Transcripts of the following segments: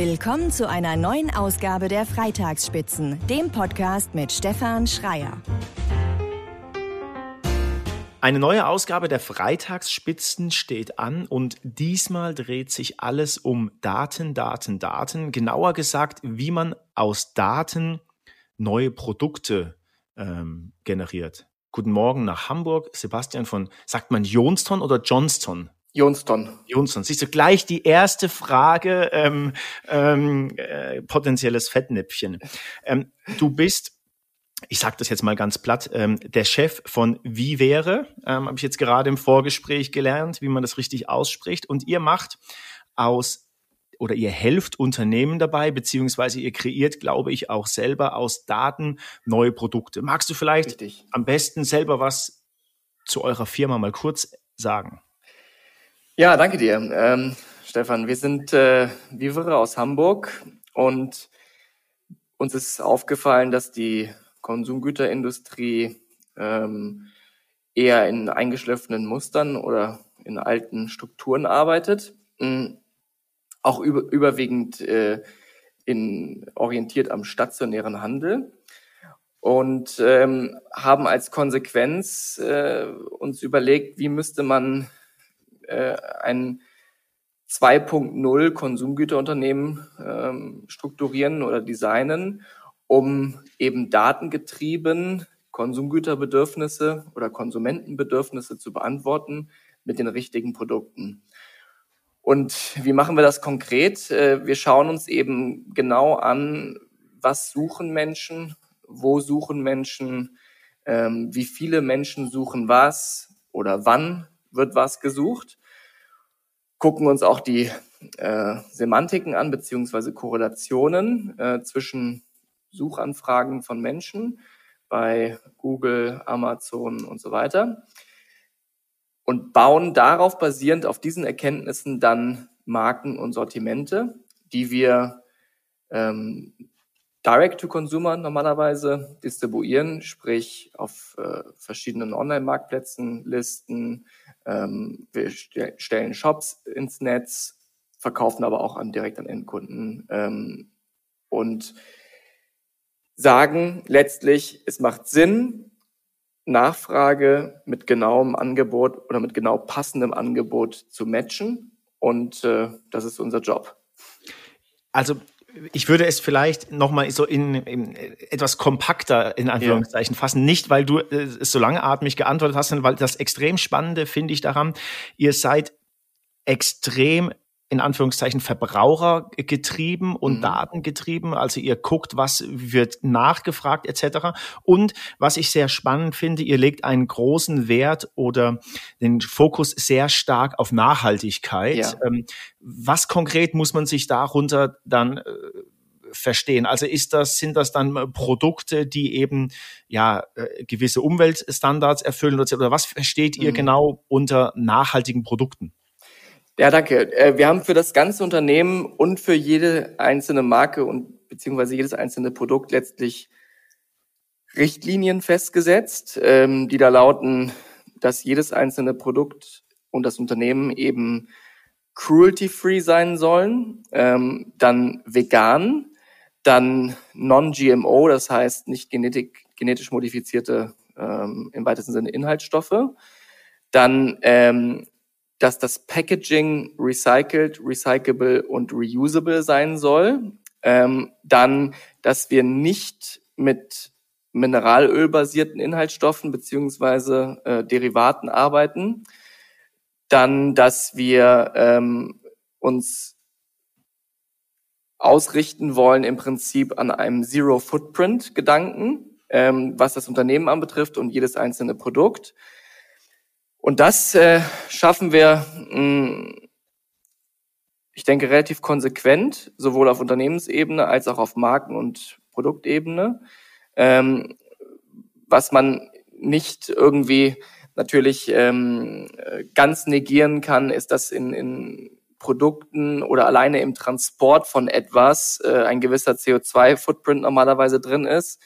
Willkommen zu einer neuen Ausgabe der Freitagsspitzen, dem Podcast mit Stefan Schreier. Eine neue Ausgabe der Freitagsspitzen steht an und diesmal dreht sich alles um Daten, Daten, Daten. Genauer gesagt, wie man aus Daten neue Produkte ähm, generiert. Guten Morgen nach Hamburg. Sebastian von, sagt man Johnston oder Johnston? Johnston. Johnston. Siehst du gleich die erste Frage, ähm, ähm, äh, potenzielles Fettnäpfchen. Ähm, du bist ich sage das jetzt mal ganz platt, ähm, der Chef von Wie wäre, ähm, habe ich jetzt gerade im Vorgespräch gelernt, wie man das richtig ausspricht. Und ihr macht aus oder ihr helft Unternehmen dabei, beziehungsweise ihr kreiert, glaube ich, auch selber aus Daten neue Produkte. Magst du vielleicht richtig. am besten selber was zu eurer Firma mal kurz sagen? Ja, danke dir, ähm, Stefan. Wir sind äh, Vivere aus Hamburg und uns ist aufgefallen, dass die Konsumgüterindustrie ähm, eher in eingeschliffenen Mustern oder in alten Strukturen arbeitet, ähm, auch über, überwiegend äh, in, orientiert am stationären Handel und ähm, haben als Konsequenz äh, uns überlegt, wie müsste man äh, ein 2.0 Konsumgüterunternehmen ähm, strukturieren oder designen, um eben datengetrieben Konsumgüterbedürfnisse oder Konsumentenbedürfnisse zu beantworten mit den richtigen Produkten. Und wie machen wir das konkret? Äh, wir schauen uns eben genau an, was suchen Menschen, wo suchen Menschen, ähm, wie viele Menschen suchen was oder wann wird was gesucht gucken uns auch die äh, Semantiken an, beziehungsweise Korrelationen äh, zwischen Suchanfragen von Menschen bei Google, Amazon und so weiter und bauen darauf basierend auf diesen Erkenntnissen dann Marken und Sortimente, die wir ähm, Direct-to-Consumer normalerweise distribuieren, sprich auf äh, verschiedenen Online-Marktplätzen listen. Ähm, wir st stellen Shops ins Netz, verkaufen aber auch an, direkt an Endkunden ähm, und sagen letztlich, es macht Sinn, Nachfrage mit genauem Angebot oder mit genau passendem Angebot zu matchen. Und äh, das ist unser Job. Also ich würde es vielleicht nochmal so in, in, etwas kompakter in Anführungszeichen ja. fassen. Nicht, weil du äh, es so langatmig geantwortet hast, sondern weil das extrem Spannende finde ich daran, ihr seid extrem in Anführungszeichen Verbrauchergetrieben und mhm. Datengetrieben. Also ihr guckt, was wird nachgefragt etc. Und was ich sehr spannend finde, ihr legt einen großen Wert oder den Fokus sehr stark auf Nachhaltigkeit. Ja. Ähm, was konkret muss man sich darunter dann äh, verstehen? Also ist das, sind das dann Produkte, die eben ja äh, gewisse Umweltstandards erfüllen oder was versteht ihr mhm. genau unter nachhaltigen Produkten? Ja, danke. Äh, wir haben für das ganze Unternehmen und für jede einzelne Marke und beziehungsweise jedes einzelne Produkt letztlich Richtlinien festgesetzt, ähm, die da lauten, dass jedes einzelne Produkt und das Unternehmen eben cruelty-free sein sollen, ähm, dann vegan, dann non-GMO, das heißt nicht genetik, genetisch modifizierte ähm, im weitesten Sinne Inhaltsstoffe, dann dass das Packaging recycled, recyclable und reusable sein soll. Ähm, dann, dass wir nicht mit mineralölbasierten Inhaltsstoffen beziehungsweise äh, Derivaten arbeiten. Dann, dass wir ähm, uns ausrichten wollen im Prinzip an einem Zero Footprint Gedanken, ähm, was das Unternehmen anbetrifft und jedes einzelne Produkt. Und das äh, schaffen wir, mh, hm, ich denke, relativ konsequent, sowohl auf Unternehmensebene als auch auf Marken- und Produktebene. Ähm, was man nicht irgendwie natürlich ähm, ganz negieren kann, ist, dass in, in Produkten oder alleine im Transport von etwas äh, ein gewisser CO2-Footprint normalerweise drin ist.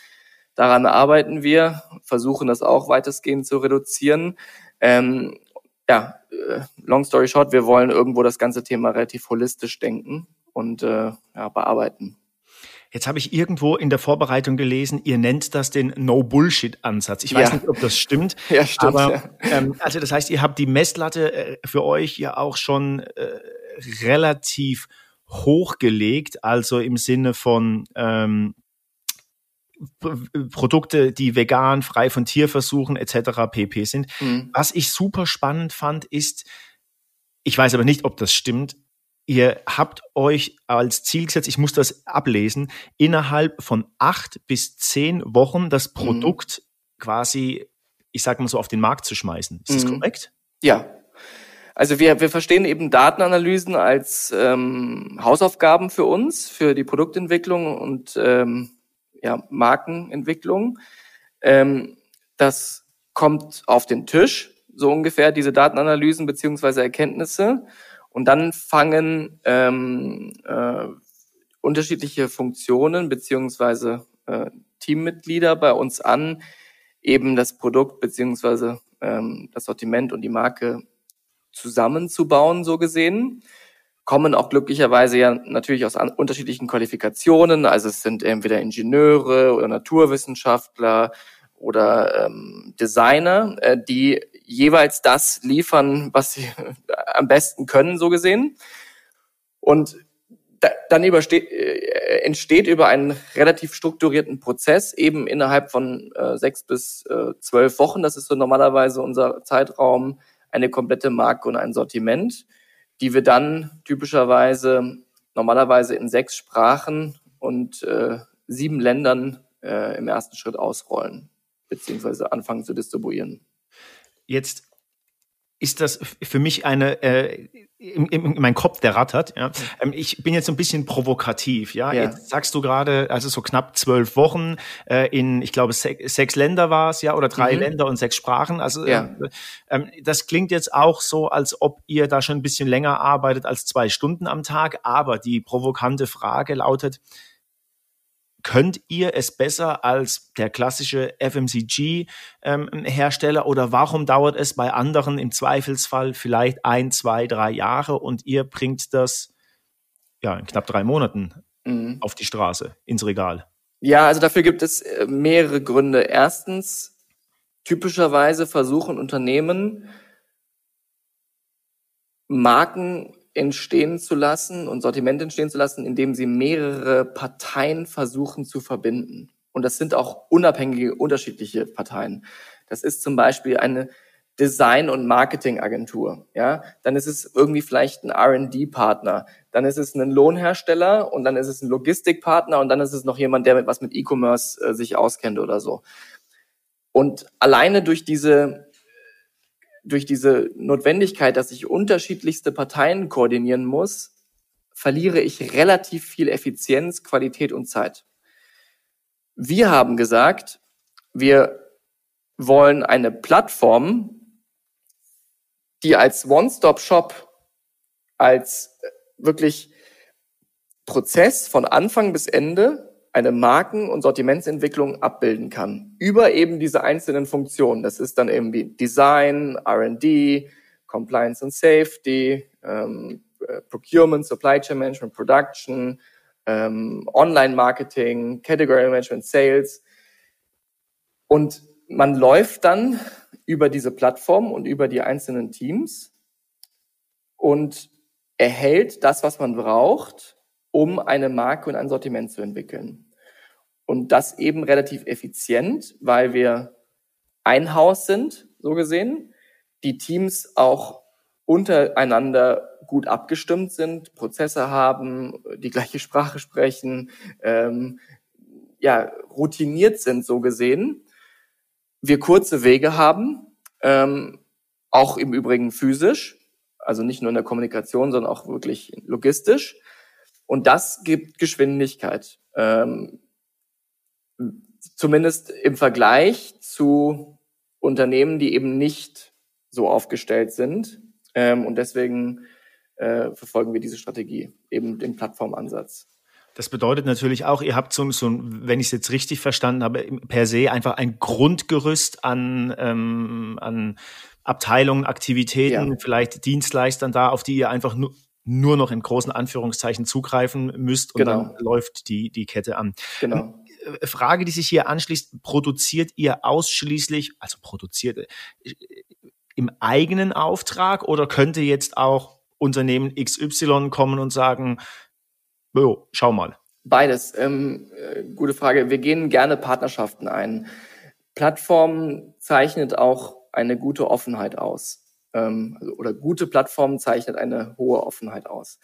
Daran arbeiten wir, versuchen das auch weitestgehend zu reduzieren. Ähm, ja, äh, long story short, wir wollen irgendwo das ganze Thema relativ holistisch denken und äh, ja, bearbeiten. Jetzt habe ich irgendwo in der Vorbereitung gelesen, ihr nennt das den No-Bullshit-Ansatz. Ich weiß Ja. nicht, ob das stimmt. Ja, stimmt. Aber ja. ähm, also das heißt, ihr habt die Messlatte äh, für euch ja auch schon äh, relativ hochgelegt, also im Sinne von ähm, Produkte, die vegan, frei von Tierversuchen etc. pp. sind. Mhm. Was ich super spannend fand, ist, ich weiß aber nicht, ob das stimmt, ihr habt euch als Ziel gesetzt, ich muss das ablesen, innerhalb von acht bis zehn Wochen das Produkt quasi, ich sag mal so, auf den Markt zu schmeißen. Ist das Mhm. korrekt? Ja. Also wir, wir verstehen eben Datenanalysen als ähm, Hausaufgaben für uns, für die Produktentwicklung und ähm, ja, Markenentwicklung. Ähm, das kommt auf den Tisch, so ungefähr, diese Datenanalysen beziehungsweise Erkenntnisse. Und dann fangen ähm, äh, unterschiedliche Funktionen beziehungsweise äh, Teammitglieder bei uns an, eben das Produkt beziehungsweise ähm, das Sortiment und die Marke zusammenzubauen, so gesehen. Kommen auch glücklicherweise ja natürlich aus unterschiedlichen Qualifikationen. Also es sind entweder Ingenieure oder Naturwissenschaftler oder ähm, Designer, äh, die jeweils das liefern, was sie am besten können, so gesehen. Und da, dann übersteht, äh, entsteht über einen relativ strukturierten Prozess eben innerhalb von äh, sechs bis äh, zwölf Wochen, das ist so normalerweise unser Zeitraum, eine komplette Marke und ein Sortiment, die wir dann typischerweise normalerweise in sechs Sprachen und äh, sieben Ländern äh, im ersten Schritt ausrollen beziehungsweise anfangen zu distribuieren. Jetzt ist das für mich eine, äh, in, in, in mein Kopf, der rattert. Ja. Ähm, ich bin jetzt so ein bisschen provokativ. Ja, Ja. jetzt sagst du gerade, also so knapp zwölf Wochen äh, in, ich glaube, se sechs Länder war es, ja, oder drei Mhm. Länder und sechs Sprachen. Also Ja. äh, ähm, das klingt jetzt auch so, als ob ihr da schon ein bisschen länger arbeitet als zwei Stunden am Tag. Aber die provokante Frage lautet: Könnt ihr es besser als der klassische FMCG-Hersteller ähm, oder warum dauert es bei anderen im Zweifelsfall vielleicht ein, zwei, drei Jahre und ihr bringt das ja in knapp drei Monaten Mhm. auf die Straße, ins Regal? Ja, also dafür gibt es äh, mehrere Gründe. Erstens, typischerweise versuchen Unternehmen, Marken entstehen zu lassen und Sortiment entstehen zu lassen, indem sie mehrere Parteien versuchen zu verbinden. Und das sind auch unabhängige, unterschiedliche Parteien. Das ist zum Beispiel eine Design- und Marketingagentur. Ja, dann ist es irgendwie vielleicht ein R&D-Partner, dann ist es ein Lohnhersteller und dann ist es ein Logistikpartner und dann ist es noch jemand, der mit was mit E-Commerce äh, sich auskennt oder so. Und alleine durch diese durch diese Notwendigkeit, dass ich unterschiedlichste Parteien koordinieren muss, verliere ich relativ viel Effizienz, Qualität und Zeit. Wir haben gesagt, wir wollen eine Plattform, die als One-Stop-Shop, als äh, wirklich Prozess von Anfang bis Ende eine Marken- und Sortimentsentwicklung abbilden kann. Über eben diese einzelnen Funktionen. Das ist dann eben wie Design, R&D, Compliance and Safety, ähm, äh, Procurement, Supply Chain Management, Production, ähm, Online-Marketing, Category Management, Sales. Und man läuft dann über diese Plattform und über die einzelnen Teams und erhält das, was man braucht, um eine Marke und ein Sortiment zu entwickeln. Und das eben relativ effizient, weil wir ein Haus sind, so gesehen, die Teams auch untereinander gut abgestimmt sind, Prozesse haben, die gleiche Sprache sprechen, ähm, ja, routiniert sind, so gesehen. Wir kurze Wege haben, ähm, auch im Übrigen physisch, also nicht nur in der Kommunikation, sondern auch wirklich logistisch. Und das gibt Geschwindigkeit. Ähm, zumindest im Vergleich zu Unternehmen, die eben nicht so aufgestellt sind. Ähm, und deswegen äh, verfolgen wir diese Strategie, eben den Plattformansatz. Das bedeutet natürlich auch, ihr habt so, so wenn ich es jetzt richtig verstanden habe, per se einfach ein Grundgerüst an, ähm, an Abteilungen, Aktivitäten, Ja. vielleicht Dienstleistern da, auf die ihr einfach nur nur noch in großen Anführungszeichen zugreifen müsst und genau. dann läuft die, die Kette an. Genau. Äh, Frage, die sich hier anschließt, produziert ihr ausschließlich, also produziert äh, im eigenen Auftrag oder könnte jetzt auch Unternehmen XY kommen und sagen, jo, schau mal. Beides. Ähm, äh, gute Frage. Wir gehen gerne Partnerschaften ein. Plattformen zeichnet auch eine gute Offenheit aus. Ähm, also, oder gute Plattformen zeichnet eine hohe Offenheit aus.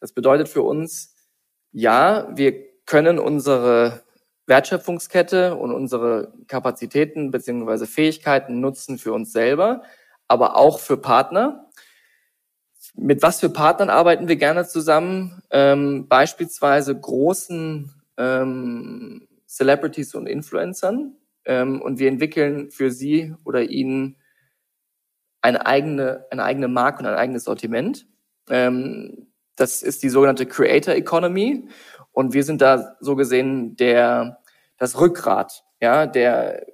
Das bedeutet für uns, ja, wir können unsere Wertschöpfungskette und unsere Kapazitäten beziehungsweise Fähigkeiten nutzen für uns selber, aber auch für Partner. Mit was für Partnern arbeiten wir gerne zusammen? Ähm, beispielsweise großen ähm, Celebrities und Influencern. Ähm, und wir entwickeln für sie oder ihnen eine eigene, eine eigene Marke und ein eigenes Sortiment. Ähm, das ist die sogenannte Creator Economy. Und wir sind da so gesehen der, das Rückgrat, ja, der,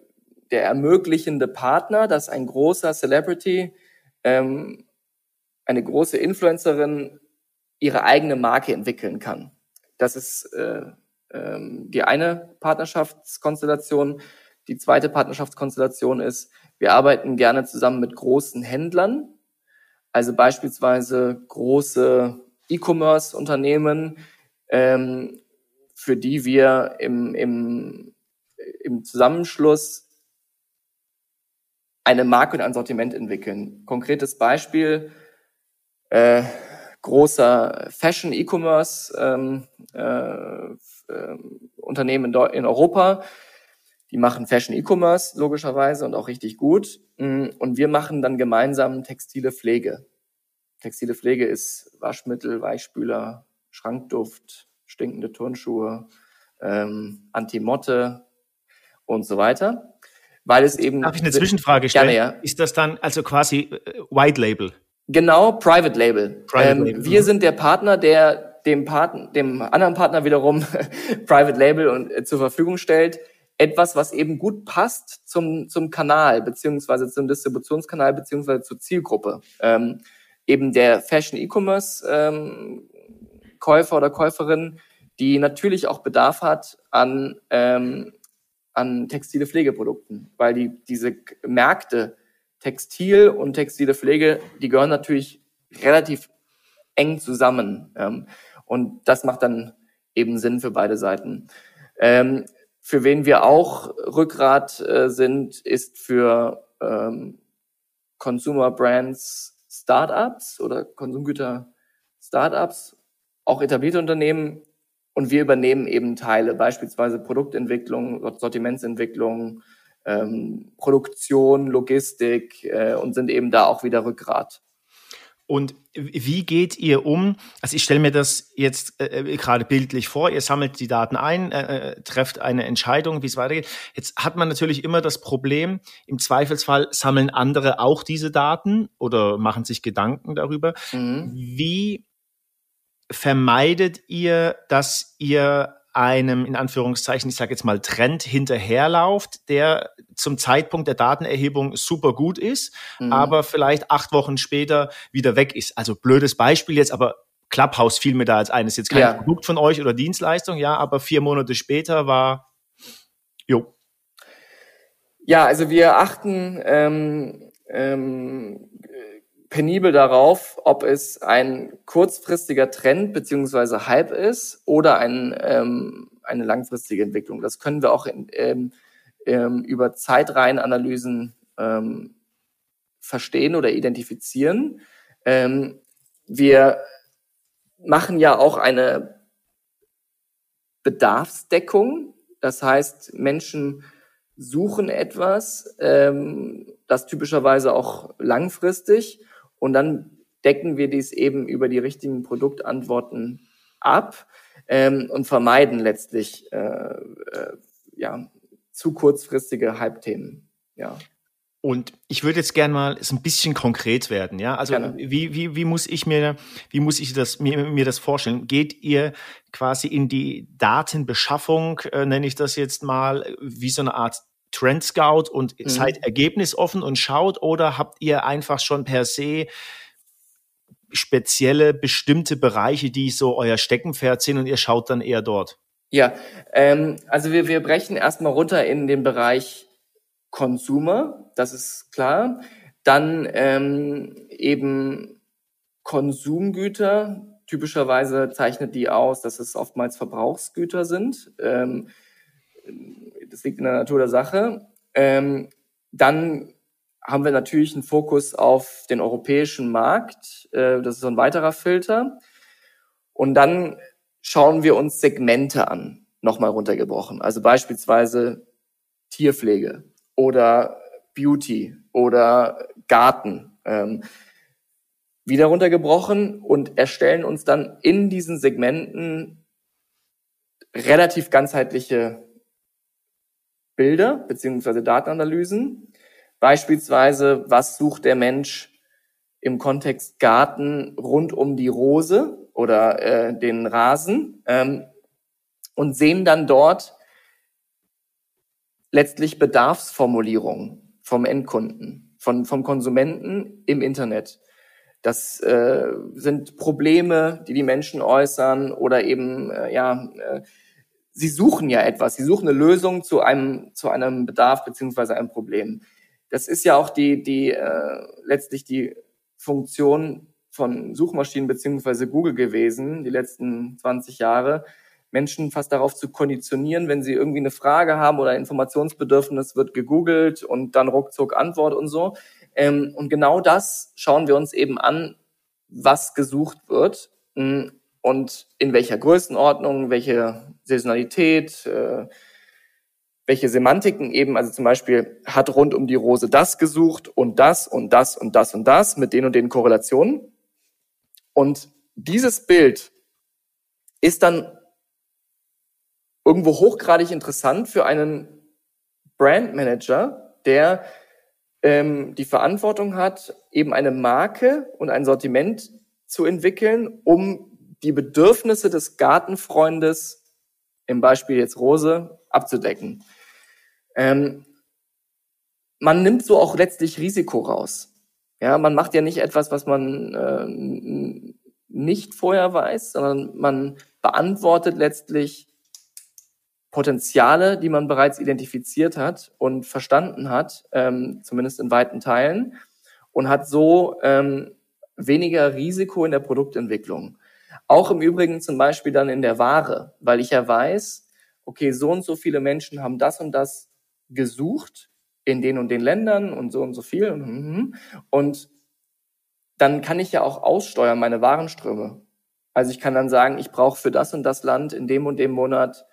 der ermöglichende Partner, dass ein großer Celebrity, ähm, eine große Influencerin ihre eigene Marke entwickeln kann. Das ist äh, ähm, die eine Partnerschaftskonstellation. Die zweite Partnerschaftskonstellation ist, wir arbeiten gerne zusammen mit großen Händlern, also beispielsweise große E-Commerce-Unternehmen, ähm, für die wir im, im, im Zusammenschluss eine Marke und ein Sortiment entwickeln. Konkretes Beispiel, äh, großer Fashion E-Commerce ähm, äh, äh, Unternehmen in, in Europa, die machen Fashion E-Commerce logischerweise und auch richtig gut. Mm, und wir machen dann gemeinsam textile Pflege. Textile Pflege ist Waschmittel, Weichspüler, Schrankduft, stinkende Turnschuhe, ähm, Antimotte und so weiter. Weil es eben. Darf ich eine Zwischenfrage stellen? Gerne, ja. Ist das dann also quasi äh, White Label? Genau, Private Label. Private ähm, Label. Wir mhm. sind der Partner, der dem, Partner, dem anderen Partner wiederum Private Label und, äh, zur Verfügung stellt. Etwas, was eben gut passt zum, zum Kanal, beziehungsweise zum Distributionskanal, beziehungsweise zur Zielgruppe. Ähm, eben der Fashion E-Commerce ähm, Käufer oder Käuferin, die natürlich auch Bedarf hat an, ähm, an textile Pflegeprodukten, weil die diese Märkte Textil und textile Pflege, die gehören natürlich relativ eng zusammen. Ähm, und das macht dann eben Sinn für beide Seiten. Ähm, für wen wir auch Rückgrat äh, sind, ist für ähm, Consumer Brands Startups oder Konsumgüter Startups auch etablierte Unternehmen und wir übernehmen eben Teile, beispielsweise Produktentwicklung, Sortimentsentwicklung, ähm, Produktion, Logistik äh, und sind eben da auch wieder Rückgrat. Und wie geht ihr um? Also ich stelle mir das jetzt äh, äh, gerade bildlich vor. Ihr sammelt die Daten ein, äh, äh, trefft eine Entscheidung, wie es weitergeht. Jetzt hat man natürlich immer das Problem, im Zweifelsfall sammeln andere auch diese Daten oder machen sich Gedanken darüber. Mhm. Wie vermeidet ihr, dass ihr einem, in Anführungszeichen, ich sage jetzt mal, Trend hinterherlauft, der zum Zeitpunkt der Datenerhebung super gut ist, mhm. aber vielleicht acht Wochen später wieder weg ist. Also blödes Beispiel jetzt, aber Clubhouse fiel mir da als eines. Jetzt kein ja. Produkt von euch oder Dienstleistung, ja, aber vier Monate später war, jo. Ja, also wir achten ähm, ähm, penibel darauf, ob es ein kurzfristiger Trend beziehungsweise Hype ist oder ein, ähm, eine langfristige Entwicklung. Das können wir auch in, ähm, ähm, über Zeitreihenanalysen ähm, verstehen oder identifizieren. Ähm, wir machen ja auch eine Bedarfsdeckung. Das heißt, Menschen suchen etwas, ähm, das typischerweise auch langfristig und dann decken wir dies eben über die richtigen Produktantworten ab ähm, und vermeiden letztlich äh, äh, ja, zu kurzfristige Hype-Themen. Ja. Und ich würde jetzt gerne mal so ein bisschen konkret werden, ja. Also wie, wie, wie muss ich mir, wie muss ich das, mir, mir das vorstellen? Geht ihr quasi in die Datenbeschaffung, äh, nenne ich das jetzt mal, wie so eine Art Trend Scout und mhm. seid ergebnisoffen und schaut oder habt ihr einfach schon per se spezielle, bestimmte Bereiche, die so euer Steckenpferd sind und ihr schaut dann eher dort? Ja, ähm, also wir, wir brechen erstmal runter in den Bereich Consumer, das ist klar. Dann ähm, eben Konsumgüter. Typischerweise zeichnet die aus, dass es oftmals Verbrauchsgüter sind. Ähm, das liegt in der Natur der Sache. Ähm, dann haben wir natürlich einen Fokus auf den europäischen Markt. Äh, das ist so ein weiterer Filter. Und dann schauen wir uns Segmente an, nochmal runtergebrochen. Also beispielsweise Tierpflege oder Beauty oder Garten. Ähm, wieder runtergebrochen und erstellen uns dann in diesen Segmenten relativ ganzheitliche Bilder beziehungsweise Datenanalysen. Beispielsweise, was sucht der Mensch im Kontext Garten rund um die Rose oder äh, den Rasen ähm, und sehen dann dort letztlich Bedarfsformulierungen vom Endkunden, von, vom Konsumenten im Internet. Das äh, sind Probleme, die die Menschen äußern oder eben, äh, ja, äh, sie suchen ja etwas, sie suchen eine Lösung zu einem, zu einem Bedarf beziehungsweise einem Problem. Das ist ja auch die, die äh, letztlich die Funktion von Suchmaschinen beziehungsweise Google gewesen, die letzten 20 Jahre, Menschen fast darauf zu konditionieren, wenn sie irgendwie eine Frage haben oder Informationsbedürfnis, wird gegoogelt und dann ruckzuck Antwort und so. Ähm, und genau das schauen wir uns eben an, was gesucht wird mm, und in welcher Größenordnung, welche Saisonalität, äh, welche Semantiken eben, also zum Beispiel hat rund um die Rose das gesucht und das und das und das und das mit den und den Korrelationen. Und dieses Bild ist dann irgendwo hochgradig interessant für einen Brandmanager, der ähm, die Verantwortung hat, eben eine Marke und ein Sortiment zu entwickeln, um die Bedürfnisse des Gartenfreundes, im Beispiel jetzt Rose, abzudecken. Ähm, man nimmt so auch letztlich Risiko raus. Ja, man macht ja nicht etwas, was man äh, nicht vorher weiß, sondern man beantwortet letztlich Potenziale, die man bereits identifiziert hat und verstanden hat, ähm, zumindest in weiten Teilen, und hat so ähm, weniger Risiko in der Produktentwicklung. Auch im Übrigen zum Beispiel dann in der Ware, weil ich ja weiß, okay, so und so viele Menschen haben das und das gesucht in den und den Ländern und so und so viel. Und mhm. dann kann ich ja auch aussteuern meine Warenströme. Also ich kann dann sagen, ich brauche für das und das Land in dem und dem Monat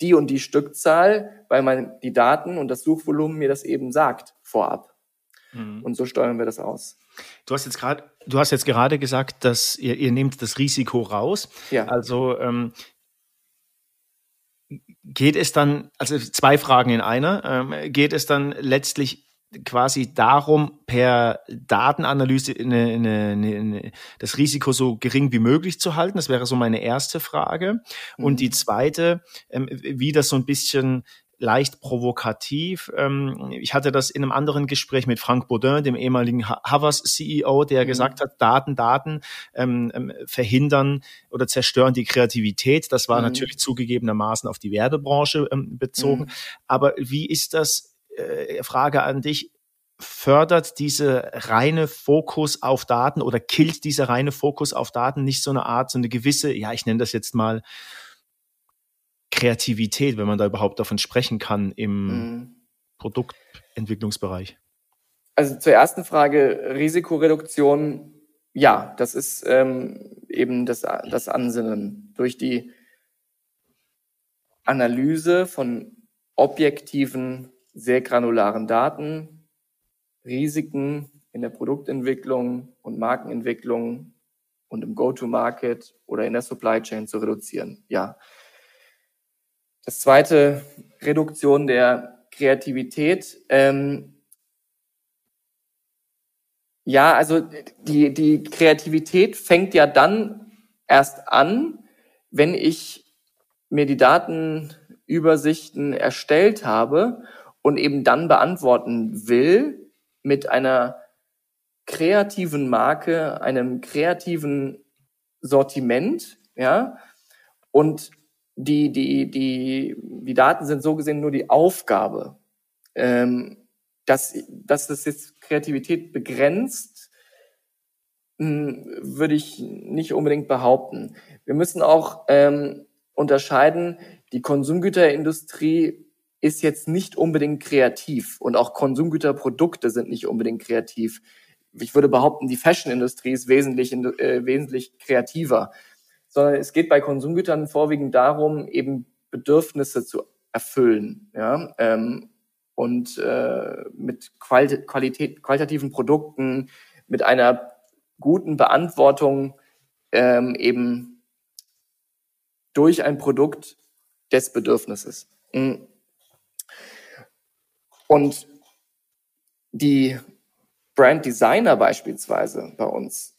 die und die Stückzahl, weil man die Daten und das Suchvolumen mir das eben sagt vorab. Mhm. Und so steuern wir das aus. Du hast jetzt gerade, du hast jetzt gerade gesagt, dass ihr, ihr nehmt das Risiko raus. Ja. Also ähm, geht es dann, also zwei Fragen in einer, ähm, geht es dann letztlich quasi darum, per Datenanalyse eine, eine, eine, das Risiko so gering wie möglich zu halten. Das wäre so meine erste Frage. Mhm. Und die zweite, ähm, wie das so ein bisschen leicht provokativ. Ähm, ich hatte das in einem anderen Gespräch mit Frank Baudin, dem ehemaligen Havas CEO, der mhm. gesagt hat, Daten, Daten ähm, ähm, verhindern oder zerstören die Kreativität. Das war mhm. natürlich zugegebenermaßen auf die Werbebranche ähm, bezogen. Mhm. Aber wie ist das äh, Frage an dich. Fördert diese reine Fokus auf Daten oder killt dieser reine Fokus auf Daten nicht so eine Art, so eine gewisse, ja, ich nenne das jetzt mal Kreativität, wenn man da überhaupt davon sprechen kann im mhm. Produktentwicklungsbereich? Also zur ersten Frage, Risikoreduktion, ja, das ist ähm, eben das, das Ansinnen. Durch die Analyse von objektiven sehr granularen Daten, Risiken in der Produktentwicklung und Markenentwicklung und im Go-to-Market oder in der Supply Chain zu reduzieren. Ja. Das zweite, Reduktion der Kreativität. Ähm, ja, also die, die Kreativität fängt ja dann erst an, wenn ich mir die Datenübersichten erstellt habe und eben dann beantworten will mit einer kreativen Marke, einem kreativen Sortiment, ja, und die, die, die, die Daten sind so gesehen nur die Aufgabe. Ähm, dass, dass das jetzt Kreativität begrenzt, hm, würde ich nicht unbedingt behaupten. Wir müssen auch ähm, unterscheiden, die Konsumgüterindustrie ist jetzt nicht unbedingt kreativ und auch Konsumgüterprodukte sind nicht unbedingt kreativ. Ich würde behaupten, die Fashionindustrie ist wesentlich, äh, wesentlich kreativer sondern es geht bei Konsumgütern vorwiegend darum, eben Bedürfnisse zu erfüllen, ja, ähm, und äh, mit Quali Qualität, qualitativen Produkten, mit einer guten Beantwortung ähm, eben durch ein Produkt des Bedürfnisses. Mhm. Und die Brand Designer beispielsweise bei uns,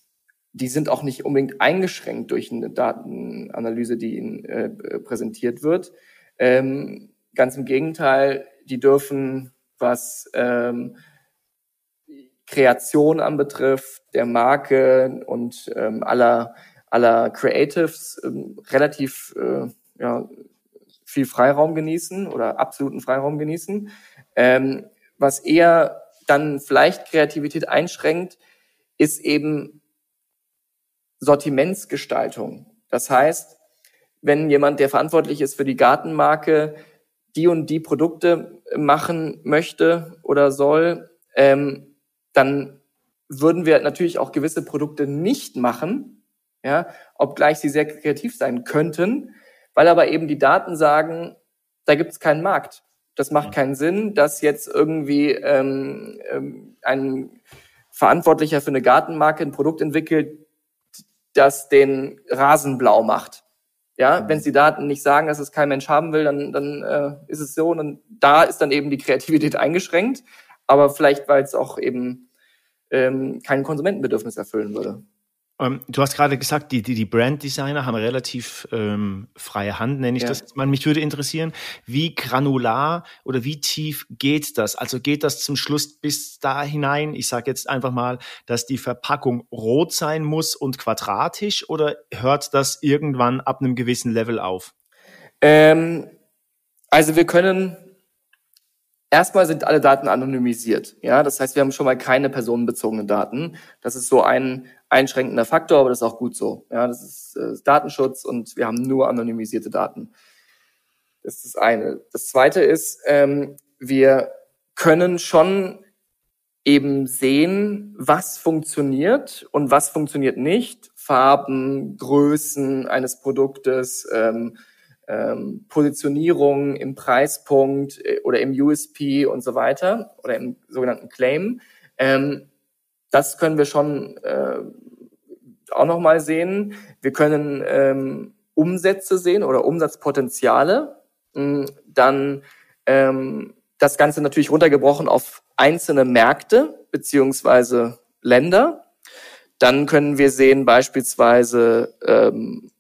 die sind auch nicht unbedingt eingeschränkt durch eine Datenanalyse, die ihnen äh, präsentiert wird. Ähm, ganz im Gegenteil, die dürfen, was ähm, Kreation anbetrifft, der Marke und ähm, aller, aller Creatives ähm, relativ äh, ja, viel Freiraum genießen oder absoluten Freiraum genießen. Ähm, was eher dann vielleicht Kreativität einschränkt, ist eben Sortimentsgestaltung. Das heißt, wenn jemand, der verantwortlich ist für die Gartenmarke, die und die Produkte machen möchte oder soll, ähm, dann würden wir natürlich auch gewisse Produkte nicht machen, ja, obgleich sie sehr kreativ sein könnten, weil aber eben die Daten sagen, da gibt es keinen Markt. Das macht keinen Sinn, dass jetzt irgendwie ähm, ähm, ein Verantwortlicher für eine Gartenmarke ein Produkt entwickelt, das den Rasen blau macht. Ja, mhm. wenn die Daten nicht sagen, dass es kein Mensch haben will, dann, dann äh, ist es so. Und da ist dann eben die Kreativität eingeschränkt. Aber vielleicht, weil es auch eben ähm, kein Konsumentenbedürfnis erfüllen würde. Ähm, du hast gerade gesagt, die, die, die Brand-Designer haben relativ ähm, freie Hand, nenne ich ja. das jetzt mal. Mich würde interessieren, wie granular oder wie tief geht das? Also geht das zum Schluss bis da hinein? Ich sage jetzt einfach mal, dass die Verpackung rot sein muss und quadratisch oder hört das irgendwann ab einem gewissen Level auf? Ähm, also wir können Erstmal sind alle Daten anonymisiert. Ja, das heißt, wir haben schon mal keine personenbezogenen Daten. Das ist so ein einschränkender Faktor, aber das ist auch gut so. Ja, das ist äh, Datenschutz und wir haben nur anonymisierte Daten. Das ist das eine. Das zweite ist, ähm, wir können schon eben sehen, was funktioniert und was funktioniert nicht. Farben, Größen eines Produktes, ähm, ähm, Positionierung im Preispunkt äh, oder im USP und so weiter oder im sogenannten Claim. Ähm, das können wir schon äh, auch nochmal sehen. Wir können ähm, Umsätze sehen oder Umsatzpotenziale. Mm, dann ähm, das Ganze natürlich runtergebrochen auf einzelne Märkte beziehungsweise Länder. Dann können wir sehen beispielsweise ähm, äh,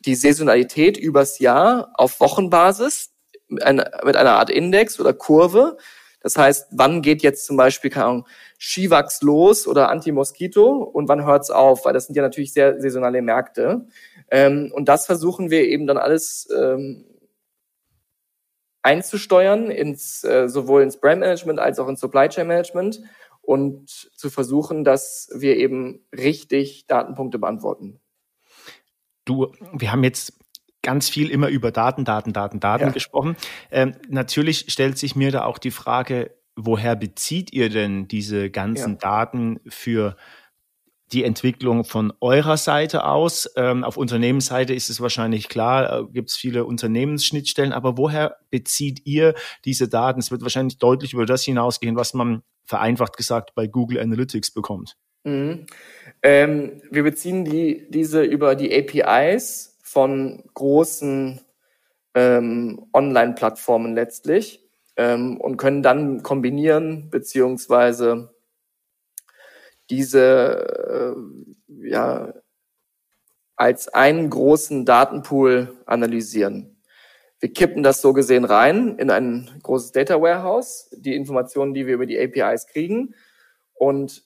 die Saisonalität übers Jahr auf Wochenbasis mit einer, Art Index oder Kurve. Das heißt, wann geht jetzt zum Beispiel, keine Ahnung, Skiwachs los oder Anti-Moskito und wann hört's auf? Weil das sind ja natürlich sehr saisonale Märkte. Ähm, und das versuchen wir eben dann alles ähm, einzusteuern, ins, äh, sowohl ins Brand Management als auch ins Supply Chain Management und zu versuchen, dass wir eben richtig Datenpunkte beantworten. Du, wir haben jetzt ganz viel immer über Daten, Daten, Daten, Daten ja. gesprochen. Ähm, natürlich stellt sich mir da auch die Frage, woher bezieht ihr denn diese ganzen ja. Daten für die Entwicklung von eurer Seite aus? Ähm, auf Unternehmensseite ist es wahrscheinlich klar, äh, gibt es viele Unternehmensschnittstellen, aber woher bezieht ihr diese Daten? Es wird wahrscheinlich deutlich über das hinausgehen, was man vereinfacht gesagt bei Google Analytics bekommt. Mhm. Ähm, wir beziehen die, diese über die APIs von großen ähm, Online-Plattformen letztlich ähm, und können dann kombinieren beziehungsweise diese äh, ja als einen großen Datenpool analysieren. Wir kippen das so gesehen rein in ein großes Data Warehouse, die Informationen, die wir über die APIs kriegen und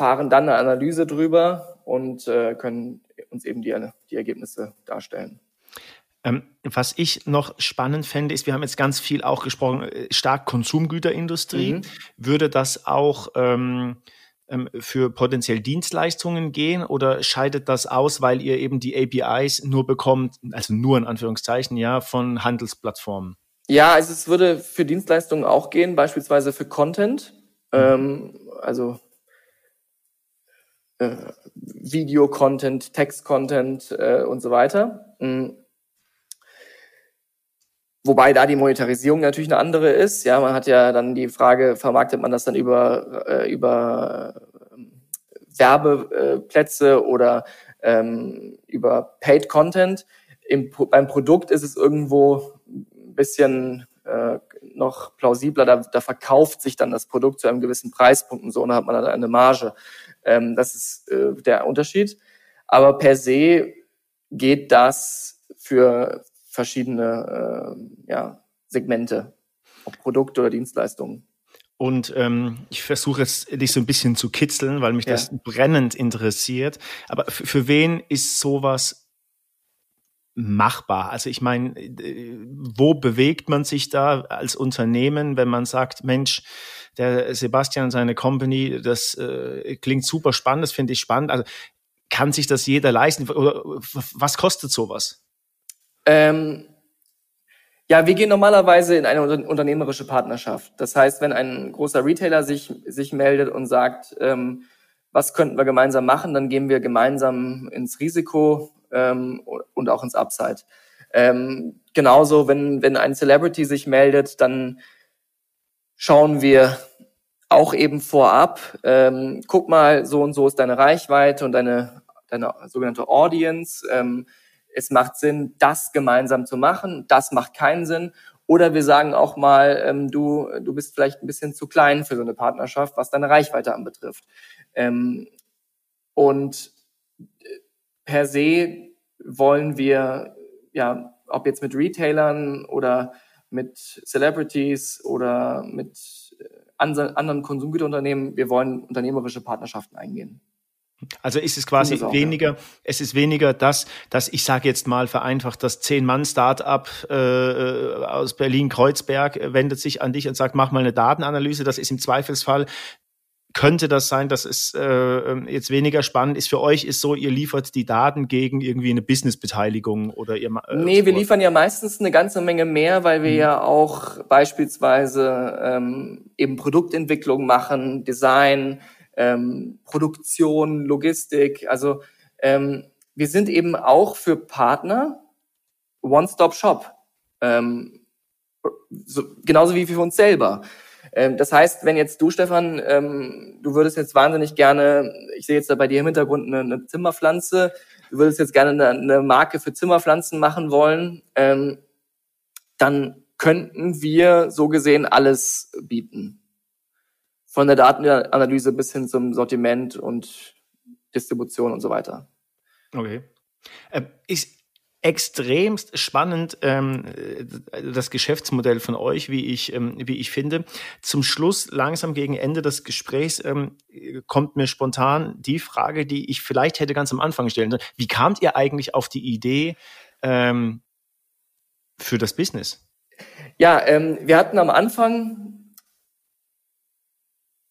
fahren dann eine Analyse drüber und äh, können uns eben die, die Ergebnisse darstellen. Ähm, was ich noch spannend fände, ist, wir haben jetzt ganz viel auch gesprochen, äh, stark Konsumgüterindustrie. Mhm. Würde das auch ähm, ähm, für potenziell Dienstleistungen gehen oder scheidet das aus, weil ihr eben die APIs nur bekommt, also nur in Anführungszeichen, ja, von Handelsplattformen? Ja, also es würde für Dienstleistungen auch gehen, beispielsweise für Content, mhm. ähm, also äh, Video-Content, Text-Content äh, und so weiter. Mhm. Wobei da die Monetarisierung natürlich eine andere ist. Ja, man hat ja dann die Frage, vermarktet man das dann über, äh, über ähm, Werbeplätze oder ähm, über Paid Content. Im, beim Produkt ist es irgendwo ein bisschen äh, noch plausibler. Da, da verkauft sich dann das Produkt zu einem gewissen Preispunkt und so, und dann hat man dann eine Marge. Ähm, das ist äh, der Unterschied. Aber per se geht das für verschiedene äh, ja, Segmente, ob Produkte oder Dienstleistungen. Und ähm, ich versuche es dich so ein bisschen zu kitzeln, weil mich ja. das brennend interessiert. Aber für wen ist sowas machbar? Also ich meine, äh, wo bewegt man sich da als Unternehmen, wenn man sagt, Mensch, der Sebastian und seine Company, das äh, klingt super spannend, das finde ich spannend. Also kann sich das jeder leisten? Oder was kostet sowas? Ähm, ja, wir gehen normalerweise in eine unternehmerische Partnerschaft. Das heißt, wenn ein großer Retailer sich, sich meldet und sagt, ähm, was könnten wir gemeinsam machen, dann gehen wir gemeinsam ins Risiko ähm, und auch ins Upside. Ähm, genauso, wenn, wenn ein Celebrity sich meldet, dann schauen wir auch eben vorab, ähm, guck mal, so und so ist deine Reichweite und deine, deine sogenannte Audience. Ähm, es macht Sinn, das gemeinsam zu machen, das macht keinen Sinn. Oder wir sagen auch mal, ähm, du, du bist vielleicht ein bisschen zu klein für so eine Partnerschaft, was deine Reichweite anbetrifft. Ähm, und äh, per se wollen wir, ja, ob jetzt mit Retailern oder mit Celebrities oder mit äh, anderen Konsumgüterunternehmen, wir wollen unternehmerische Partnerschaften eingehen. Also ist es quasi auch, weniger, ja. es ist weniger das, dass ich sage jetzt mal vereinfacht, das Zehn-Mann-Startup äh, äh aus Berlin-Kreuzberg wendet sich an dich und sagt, mach mal eine Datenanalyse. Das ist im Zweifelsfall könnte das sein, dass es äh, ähm, jetzt weniger spannend ist für euch, ist so, ihr liefert die Daten gegen irgendwie eine Business-Beteiligung oder ihr äh, Nee, wir liefern ja meistens eine ganze Menge mehr, weil wir mhm. ja auch beispielsweise ähm, eben Produktentwicklung machen, Design, ähm, Produktion, Logistik. Also ähm, wir sind eben auch für Partner One-Stop-Shop. Ähm, so, genauso wie für uns selber. Ähm, das heißt, wenn jetzt du, Stefan, ähm, du würdest jetzt wahnsinnig gerne, ich sehe jetzt da bei dir im Hintergrund eine, eine Zimmerpflanze, du würdest jetzt gerne eine, eine Marke für Zimmerpflanzen machen wollen, ähm, dann könnten wir so gesehen alles bieten von der Datenanalyse bis hin zum Sortiment und Distribution und so weiter. Okay. Äh, ist extremst spannend ähm, das Geschäftsmodell von euch, wie ich ähm, wie ich finde. Zum Schluss langsam gegen Ende des Gesprächs ähm, kommt mir spontan die Frage, die ich vielleicht hätte ganz am Anfang stellen sollen. Wie kamt ihr eigentlich auf die Idee ähm, für das Business? Ja, ähm, wir hatten am Anfang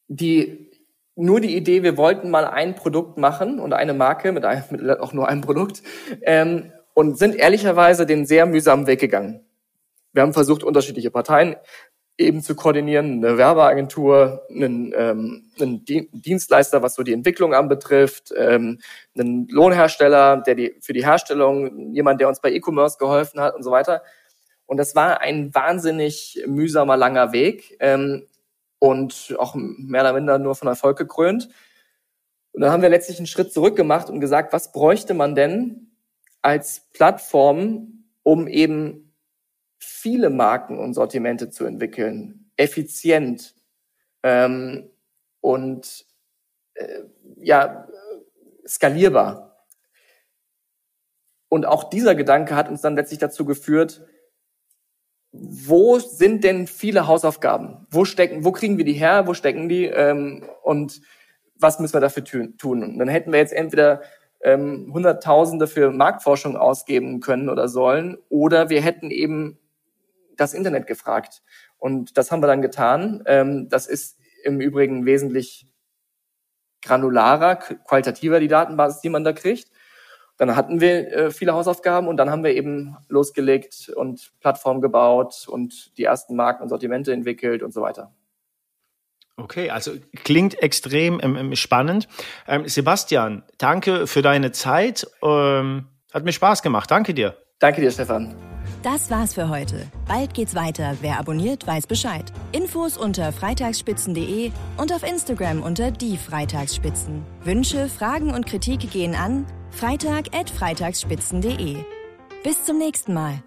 die nur die Idee, wir wollten mal ein Produkt machen und eine Marke mit, ein, mit auch nur einem Produkt ähm, und sind ehrlicherweise den sehr mühsamen Weg gegangen. Wir haben versucht, unterschiedliche Parteien eben zu koordinieren, eine Werbeagentur, einen, ähm, einen Dienstleister, was so die Entwicklung anbetrifft, ähm, einen Lohnhersteller, der die für die Herstellung, jemand, der uns bei E-Commerce geholfen hat und so weiter. Und das war ein wahnsinnig mühsamer, langer Weg. Ähm, und auch mehr oder minder nur von Erfolg gekrönt. Und dann haben wir letztlich einen Schritt zurück gemacht und gesagt, was bräuchte man denn als Plattform, um eben viele Marken und Sortimente zu entwickeln, effizient ähm, und äh, ja skalierbar. Und auch dieser Gedanke hat uns dann letztlich dazu geführt, wo sind denn viele Hausaufgaben? Wo stecken, wo kriegen wir die her? Wo stecken die? Ähm, und was müssen wir dafür tun? Und dann hätten wir jetzt entweder ähm, Hunderttausende für Marktforschung ausgeben können oder sollen, oder wir hätten eben das Internet gefragt. Und das haben wir dann getan. Ähm, das ist im Übrigen wesentlich granularer, qualitativer die Datenbasis, die man da kriegt. Dann hatten wir äh, viele Hausaufgaben und dann haben wir eben losgelegt und Plattformen gebaut und die ersten Marken und Sortimente entwickelt und so weiter. Okay, also klingt extrem ähm, spannend. Ähm, Sebastian, danke für deine Zeit. Ähm, hat mir Spaß gemacht. Danke dir. Danke dir, Stefan. Das war's für heute. Bald geht's weiter. Wer abonniert, weiß Bescheid. Infos unter freitagsspitzen.de und auf Instagram unter die Freitagsspitzen. Wünsche, Fragen und Kritik gehen an freitag@freitagsspitzen.de. Bis zum nächsten Mal.